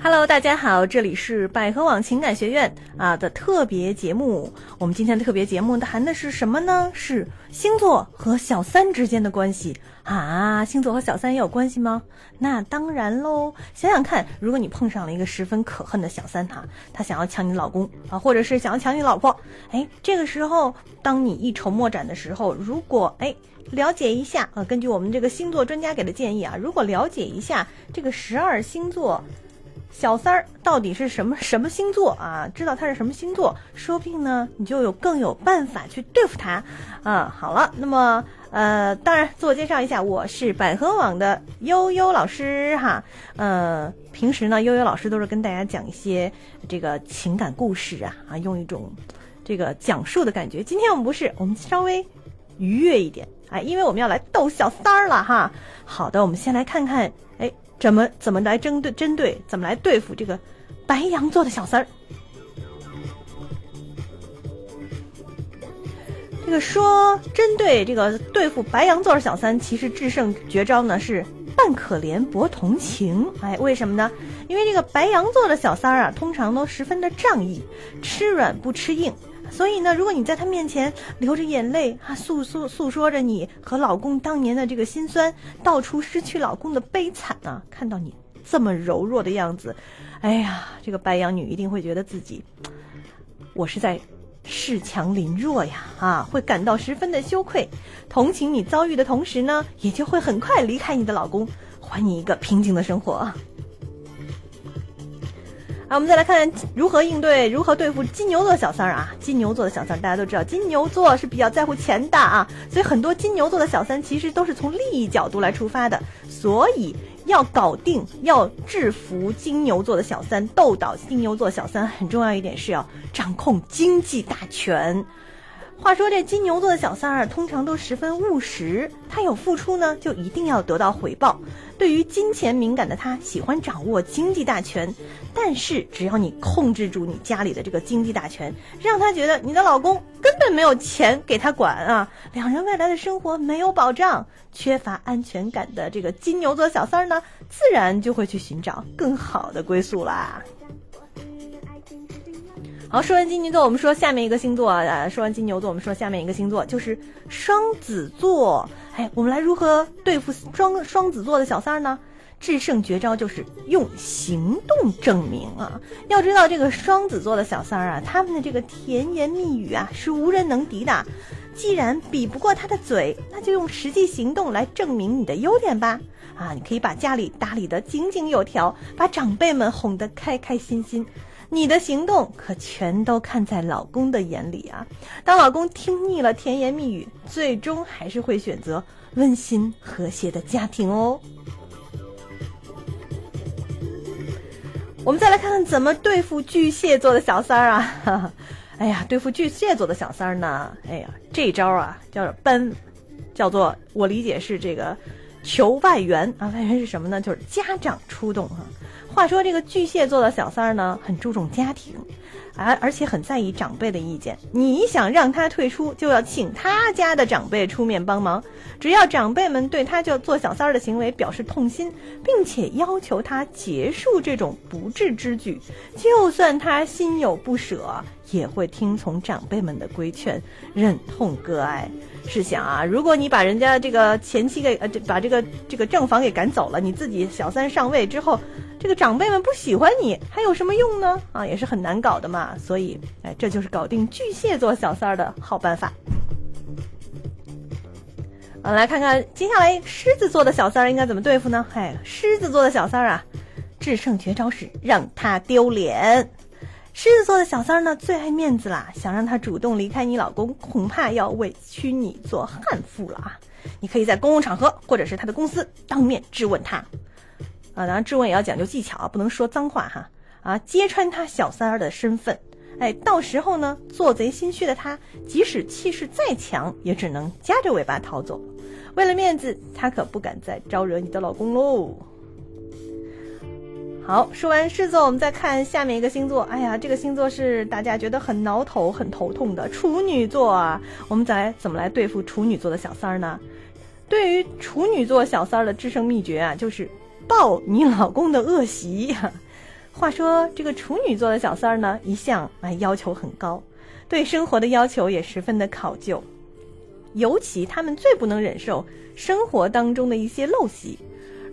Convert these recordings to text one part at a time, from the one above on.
Hello，大家好，这里是百合网情感学院啊的特别节目。我们今天的特别节目谈的是什么呢？是星座和小三之间的关系啊。星座和小三也有关系吗？那当然喽。想想看，如果你碰上了一个十分可恨的小三哈，他想要抢你老公啊，或者是想要抢你老婆，哎，这个时候当你一筹莫展的时候，如果哎了解一下啊，根据我们这个星座专家给的建议啊，如果了解一下这个十二星座。小三儿到底是什么什么星座啊？知道他是什么星座，说不定呢，你就有更有办法去对付他。啊，好了，那么呃，当然自我介绍一下，我是百合网的悠悠老师哈。呃，平时呢，悠悠老师都是跟大家讲一些这个情感故事啊啊，用一种这个讲述的感觉。今天我们不是，我们稍微愉悦一点啊，因为我们要来逗小三儿了哈。好的，我们先来看看，怎么怎么来针对针对怎么来对付这个白羊座的小三儿？这个说针对这个对付白羊座的小三，其实制胜绝招呢是扮可怜博同情。哎，为什么呢？因为这个白羊座的小三儿啊，通常都十分的仗义，吃软不吃硬。所以呢，如果你在他面前流着眼泪啊，诉诉诉说着你和老公当年的这个心酸，道出失去老公的悲惨啊，看到你这么柔弱的样子，哎呀，这个白羊女一定会觉得自己，我是在恃强凌弱呀，啊，会感到十分的羞愧，同情你遭遇的同时呢，也就会很快离开你的老公，还你一个平静的生活。啊，我们再来看如何应对，如何对付金牛座小三儿啊！金牛座的小三，大家都知道，金牛座是比较在乎钱的啊，所以很多金牛座的小三其实都是从利益角度来出发的。所以要搞定、要制服金牛座的小三，斗倒金牛座小三，很重要一点是要掌控经济大权。话说这金牛座的小三儿通常都十分务实，他有付出呢，就一定要得到回报。对于金钱敏感的他，喜欢掌握经济大权。但是只要你控制住你家里的这个经济大权，让他觉得你的老公根本没有钱给他管啊，两人未来的生活没有保障，缺乏安全感的这个金牛座小三儿呢，自然就会去寻找更好的归宿啦。好，说完金牛座，我们说下面一个星座啊。说完金牛座，我们说下面一个星座就是双子座。哎，我们来如何对付双双子座的小三儿呢？制胜绝招就是用行动证明啊！要知道这个双子座的小三儿啊，他们的这个甜言蜜语啊是无人能敌的。既然比不过他的嘴，那就用实际行动来证明你的优点吧。啊，你可以把家里打理得井井有条，把长辈们哄得开开心心。你的行动可全都看在老公的眼里啊！当老公听腻了甜言蜜语，最终还是会选择温馨和谐的家庭哦。我们再来看看怎么对付巨蟹座的小三儿啊！哎呀，对付巨蟹座的小三儿呢？哎呀，这招啊叫做搬，叫做我理解是这个求外援啊！外援是什么呢？就是家长出动啊！话说这个巨蟹座的小三儿呢，很注重家庭，而而且很在意长辈的意见。你想让他退出，就要请他家的长辈出面帮忙。只要长辈们对他就做小三儿的行为表示痛心，并且要求他结束这种不智之举，就算他心有不舍，也会听从长辈们的规劝，忍痛割爱。试想啊，如果你把人家这个前妻给呃，把这个这个正房给赶走了，你自己小三上位之后。这个长辈们不喜欢你，还有什么用呢？啊，也是很难搞的嘛。所以，哎，这就是搞定巨蟹座小三儿的好办法。啊，来看看接下来狮子座的小三儿应该怎么对付呢？哎，狮子座的小三儿啊，制胜绝招是让他丢脸。狮子座的小三儿呢，最爱面子啦，想让他主动离开你老公，恐怕要委屈你做悍妇了啊！你可以在公共场合或者是他的公司当面质问他。啊，当然质问也要讲究技巧啊，不能说脏话哈。啊，揭穿他小三儿的身份，哎，到时候呢，做贼心虚的他，即使气势再强，也只能夹着尾巴逃走。为了面子，他可不敢再招惹你的老公喽。好，说完狮子座，我们再看下面一个星座。哎呀，这个星座是大家觉得很挠头、很头痛的处女座啊。我们再怎么来对付处女座的小三儿呢？对于处女座小三儿的制胜秘诀啊，就是。抱你老公的恶习。话说这个处女座的小三儿呢，一向啊要求很高，对生活的要求也十分的考究，尤其他们最不能忍受生活当中的一些陋习。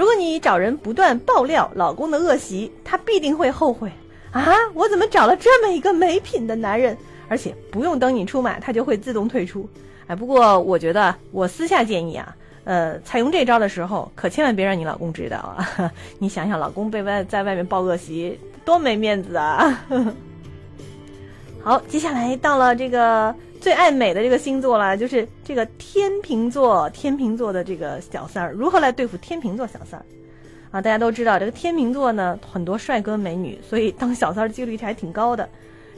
如果你找人不断爆料老公的恶习，他必定会后悔啊！我怎么找了这么一个没品的男人？而且不用等你出马，他就会自动退出。哎，不过我觉得我私下建议啊。呃，采用这招的时候，可千万别让你老公知道啊！你想想，老公被外在外面报恶习，多没面子啊！好，接下来到了这个最爱美的这个星座了，就是这个天秤座。天秤座的这个小三儿，如何来对付天秤座小三儿？啊，大家都知道，这个天秤座呢，很多帅哥美女，所以当小三儿几率还挺高的。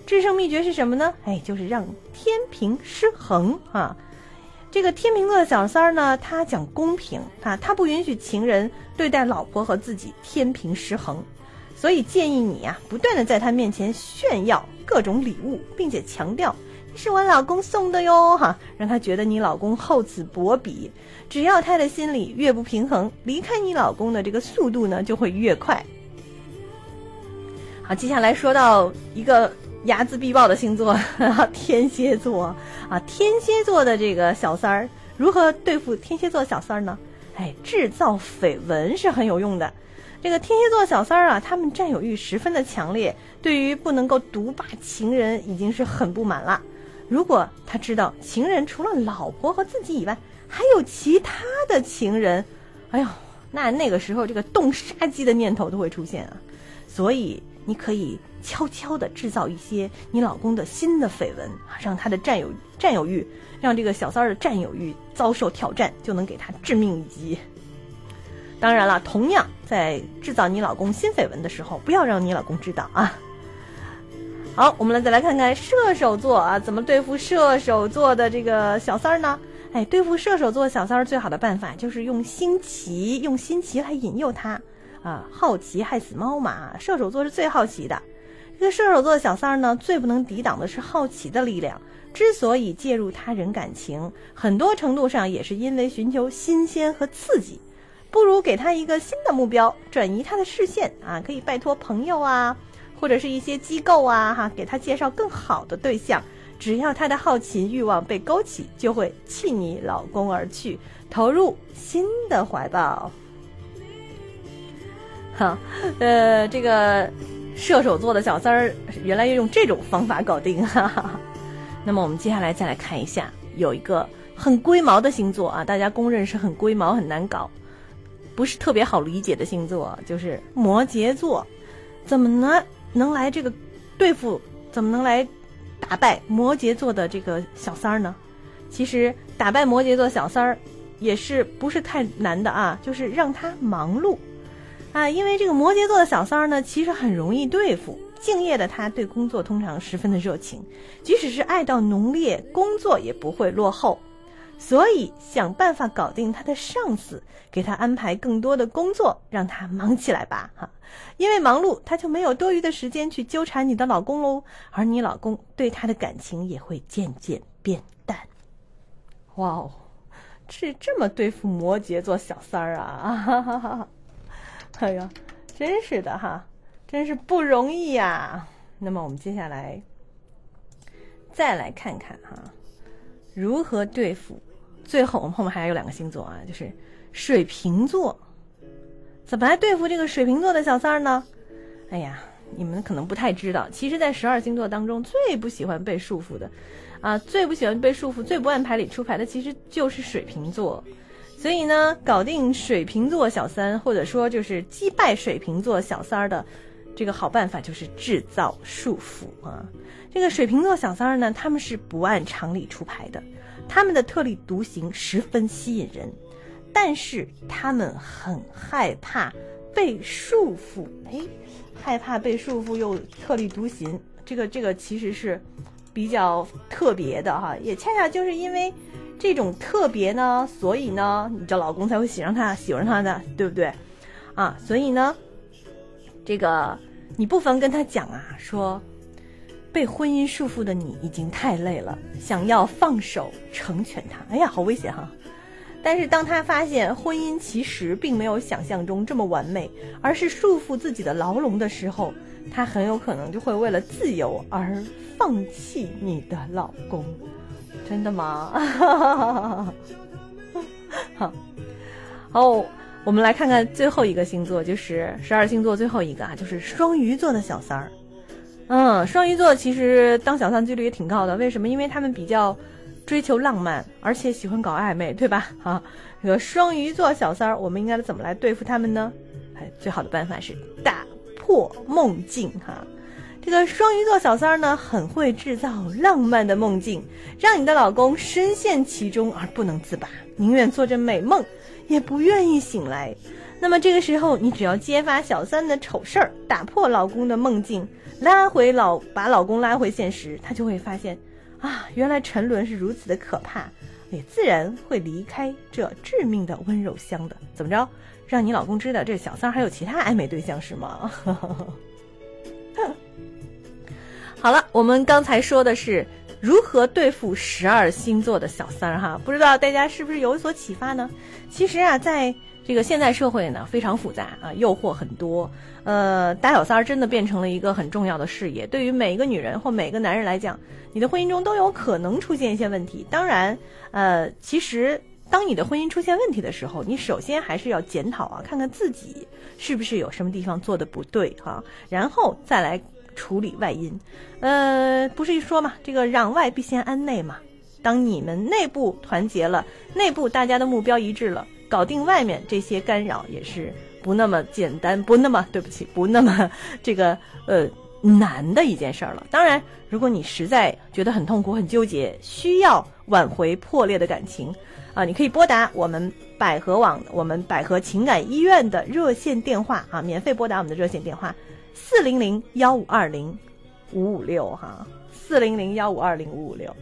制胜秘诀是什么呢？哎，就是让天平失衡啊！这个天秤座的小三儿呢，他讲公平啊，他不允许情人对待老婆和自己天平失衡，所以建议你呀，不断的在他面前炫耀各种礼物，并且强调是我老公送的哟哈，让他觉得你老公厚此薄彼。只要他的心里越不平衡，离开你老公的这个速度呢就会越快。好，接下来说到一个。睚眦必报的星座，天蝎座啊，天蝎座的这个小三儿如何对付天蝎座小三儿呢？哎，制造绯闻是很有用的。这个天蝎座小三儿啊，他们占有欲十分的强烈，对于不能够独霸情人已经是很不满了。如果他知道情人除了老婆和自己以外，还有其他的情人，哎呦，那那个时候这个动杀机的念头都会出现啊。所以你可以。悄悄地制造一些你老公的新的绯闻让他的占有占有欲，让这个小三儿的占有欲遭受挑战，就能给他致命一击。当然了，同样在制造你老公新绯闻的时候，不要让你老公知道啊。好，我们来再来看看射手座啊，怎么对付射手座的这个小三儿呢？哎，对付射手座小三儿最好的办法就是用新奇，用新奇来引诱他啊。好奇害死猫嘛，射手座是最好奇的。这个射手座的小三儿呢，最不能抵挡的是好奇的力量。之所以介入他人感情，很多程度上也是因为寻求新鲜和刺激。不如给他一个新的目标，转移他的视线啊！可以拜托朋友啊，或者是一些机构啊，哈，给他介绍更好的对象。只要他的好奇欲望被勾起，就会弃你老公而去，投入新的怀抱。好，呃，这个。射手座的小三儿原来要用这种方法搞定，哈哈。那么我们接下来再来看一下，有一个很龟毛的星座啊，大家公认是很龟毛、很难搞，不是特别好理解的星座，就是摩羯座。怎么呢？能来这个对付？怎么能来打败摩羯座的这个小三儿呢？其实打败摩羯座小三儿也是不是太难的啊，就是让他忙碌。啊，因为这个摩羯座的小三儿呢，其实很容易对付。敬业的他，对工作通常十分的热情，即使是爱到浓烈，工作也不会落后。所以想办法搞定他的上司，给他安排更多的工作，让他忙起来吧，哈。因为忙碌，他就没有多余的时间去纠缠你的老公喽，而你老公对他的感情也会渐渐变淡。哇哦，是这么对付摩羯座小三儿啊！哈哈哈。哎呀，真是的哈，真是不容易呀。那么我们接下来再来看看哈，如何对付。最后我们后面还有两个星座啊，就是水瓶座，怎么来对付这个水瓶座的小三儿呢？哎呀，你们可能不太知道，其实，在十二星座当中最不喜欢被束缚的，啊，最不喜欢被束缚、最不按牌理出牌的，其实就是水瓶座。所以呢，搞定水瓶座小三，或者说就是击败水瓶座小三儿的这个好办法，就是制造束缚啊。这个水瓶座小三儿呢，他们是不按常理出牌的，他们的特立独行十分吸引人，但是他们很害怕被束缚。哎，害怕被束缚又特立独行，这个这个其实是比较特别的哈，也恰恰就是因为。这种特别呢，所以呢，你这老公才会喜欢他，喜欢他的，对不对？啊，所以呢，这个你不妨跟他讲啊，说被婚姻束缚的你已经太累了，想要放手成全他。哎呀，好危险哈！但是当他发现婚姻其实并没有想象中这么完美，而是束缚自己的牢笼的时候，他很有可能就会为了自由而放弃你的老公。真的吗？好，好，我们来看看最后一个星座，就是十二星座最后一个啊，就是双鱼座的小三儿。嗯，双鱼座其实当小三几率也挺高的，为什么？因为他们比较追求浪漫，而且喜欢搞暧昧，对吧？啊，这个双鱼座小三儿，我们应该怎么来对付他们呢？哎，最好的办法是打破梦境哈。这个双鱼座小三儿呢，很会制造浪漫的梦境，让你的老公深陷其中而不能自拔，宁愿做着美梦，也不愿意醒来。那么这个时候，你只要揭发小三的丑事儿，打破老公的梦境，拉回老把老公拉回现实，他就会发现，啊，原来沉沦是如此的可怕，也自然会离开这致命的温柔乡的。怎么着，让你老公知道这小三还有其他暧昧对象是吗？好了，我们刚才说的是如何对付十二星座的小三儿哈，不知道大家是不是有所启发呢？其实啊，在这个现在社会呢，非常复杂啊，诱惑很多，呃，打小三儿真的变成了一个很重要的事业。对于每一个女人或每个男人来讲，你的婚姻中都有可能出现一些问题。当然，呃，其实当你的婚姻出现问题的时候，你首先还是要检讨啊，看看自己是不是有什么地方做的不对哈，然后再来。处理外因，呃，不是一说嘛，这个攘外必先安内嘛。当你们内部团结了，内部大家的目标一致了，搞定外面这些干扰也是不那么简单，不那么对不起，不那么这个呃难的一件事儿了。当然，如果你实在觉得很痛苦、很纠结，需要挽回破裂的感情啊，你可以拨打我们百合网、我们百合情感医院的热线电话啊，免费拨打我们的热线电话。四零零幺五二零五五六哈，四零零幺五二零五五六。